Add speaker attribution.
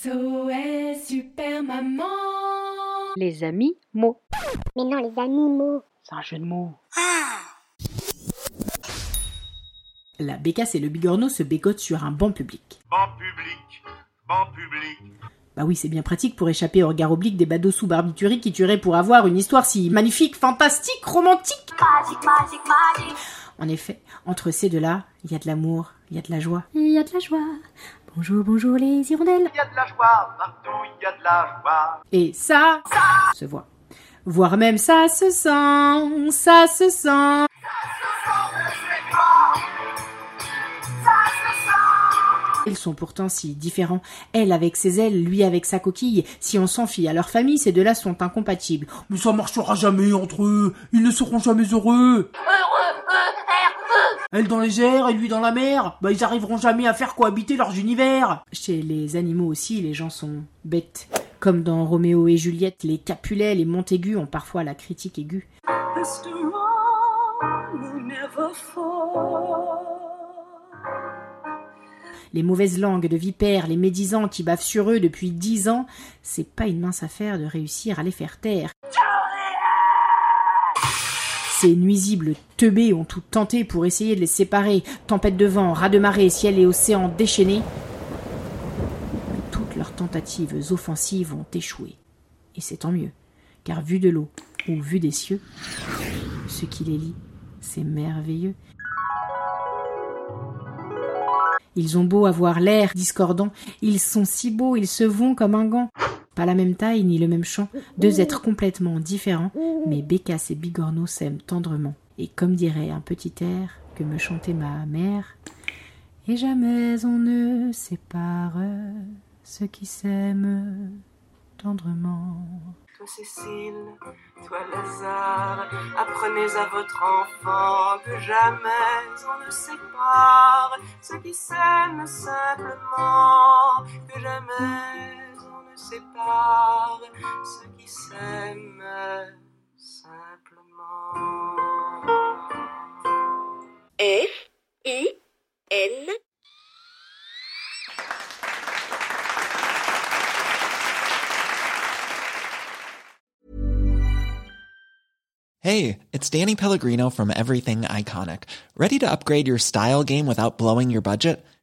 Speaker 1: SOS Super Maman
Speaker 2: Les amis mots.
Speaker 3: Mais non, les animaux.
Speaker 2: C'est un jeu de mots.
Speaker 4: La bécasse et le bigorneau se bécotent sur un banc public.
Speaker 5: Banc public, banc public.
Speaker 4: Bah oui, c'est bien pratique pour échapper au regard oblique des badauds sous barbituriques qui tueraient pour avoir une histoire si magnifique, fantastique, romantique.
Speaker 3: Magique, magique, magique.
Speaker 4: En effet, entre ces deux-là, il y a de l'amour, il y a de la joie.
Speaker 2: Il y a de la joie. Bonjour, bonjour les hirondelles.
Speaker 5: Il y a de la joie, partout il y a de la joie.
Speaker 4: Et ça, se voit. Voire même ça se sent, ça se sent. Ils sont pourtant si différents. Elle avec ses ailes, lui avec sa coquille. Si on s'en fie à leur famille, ces deux-là sont incompatibles.
Speaker 6: Mais ça marchera jamais entre eux. Ils ne seront jamais heureux. Elle dans les airs et lui dans la mer. Bah ils arriveront jamais à faire cohabiter leurs univers.
Speaker 4: Chez les animaux aussi, les gens sont bêtes. Comme dans Roméo et Juliette, les Capulets, les Montaigu ont parfois la critique aiguë. Les mauvaises langues de vipères, les médisants qui bavent sur eux depuis dix ans, c'est pas une mince affaire de réussir à les faire taire. Ces nuisibles teubés ont tout tenté pour essayer de les séparer. Tempête de vent, raz de marée, ciel et océan déchaînés. Toutes leurs tentatives offensives ont échoué. Et c'est tant mieux, car vu de l'eau ou vu des cieux, ce qui les lie, c'est merveilleux. Ils ont beau avoir l'air discordant, ils sont si beaux, ils se vont comme un gant. La même taille ni le même chant, deux êtres complètement différents, mais Bécasse et Bigorneau s'aiment tendrement. Et comme dirait un petit air que me chantait ma mère, et jamais on ne sépare ceux qui s'aiment tendrement.
Speaker 7: Toi Cécile, toi Lazare, apprenez à votre enfant que jamais on ne sépare ceux qui s'aiment simplement, on ne sépare ceux qui s'aiment simplement.
Speaker 8: F I N
Speaker 9: Hey, it's Danny Pellegrino from Everything Iconic. Ready to upgrade your style game without blowing your budget?